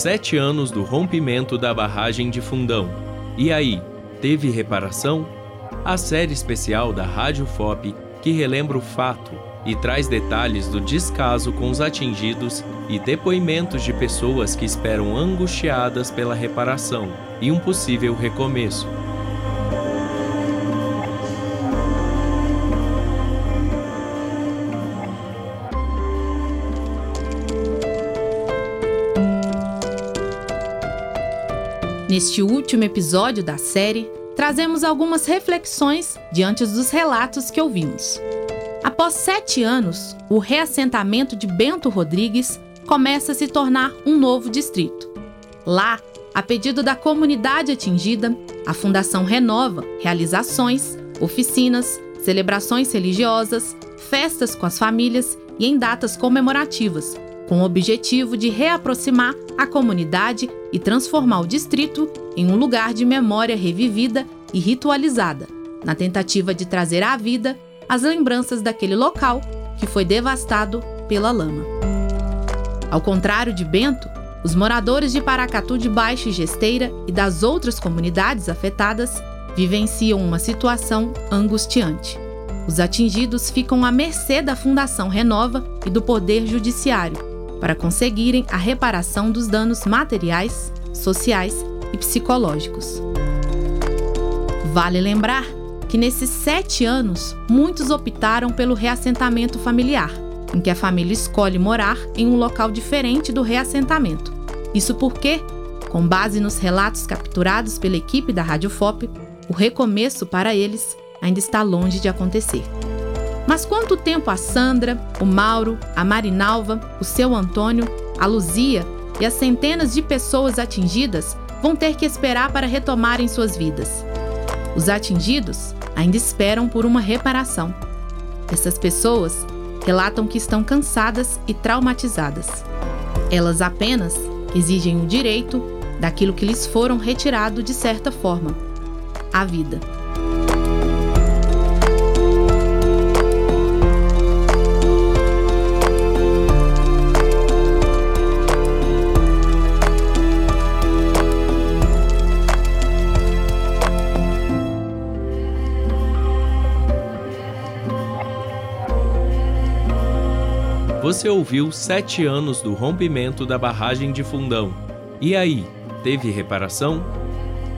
sete anos do rompimento da barragem de Fundão. E aí, teve reparação? A série especial da Rádio FOP que relembra o fato e traz detalhes do descaso com os atingidos e depoimentos de pessoas que esperam angustiadas pela reparação e um possível recomeço. Neste último episódio da série, trazemos algumas reflexões diante dos relatos que ouvimos. Após sete anos, o reassentamento de Bento Rodrigues começa a se tornar um novo distrito. Lá, a pedido da comunidade atingida, a Fundação renova realizações, oficinas, celebrações religiosas, festas com as famílias e em datas comemorativas, com o objetivo de reaproximar a comunidade e transformar o distrito em um lugar de memória revivida e ritualizada, na tentativa de trazer à vida as lembranças daquele local que foi devastado pela lama. Ao contrário de Bento, os moradores de Paracatu de Baixo e Gesteira e das outras comunidades afetadas vivenciam uma situação angustiante. Os atingidos ficam à mercê da Fundação Renova e do Poder Judiciário, para conseguirem a reparação dos danos materiais, sociais e psicológicos. Vale lembrar que nesses sete anos, muitos optaram pelo reassentamento familiar, em que a família escolhe morar em um local diferente do reassentamento. Isso porque, com base nos relatos capturados pela equipe da Rádio FOP, o recomeço para eles ainda está longe de acontecer. Mas quanto tempo a Sandra, o Mauro, a Marinalva, o seu Antônio, a Luzia e as centenas de pessoas atingidas vão ter que esperar para retomarem suas vidas? Os atingidos ainda esperam por uma reparação. Essas pessoas relatam que estão cansadas e traumatizadas. Elas apenas exigem o direito daquilo que lhes foram retirado de certa forma a vida. Você ouviu sete anos do rompimento da barragem de Fundão. E aí, teve reparação?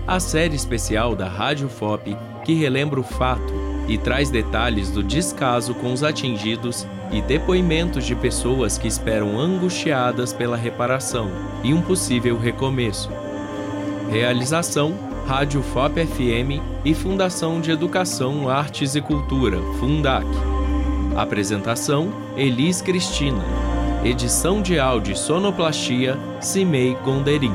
A série especial da Rádio FOP que relembra o fato e traz detalhes do descaso com os atingidos e depoimentos de pessoas que esperam angustiadas pela reparação e um possível recomeço. Realização: Rádio FOP FM e Fundação de Educação, Artes e Cultura, Fundac. Apresentação: Elis Cristina. Edição de áudio e sonoplastia: Cimei Gonderim.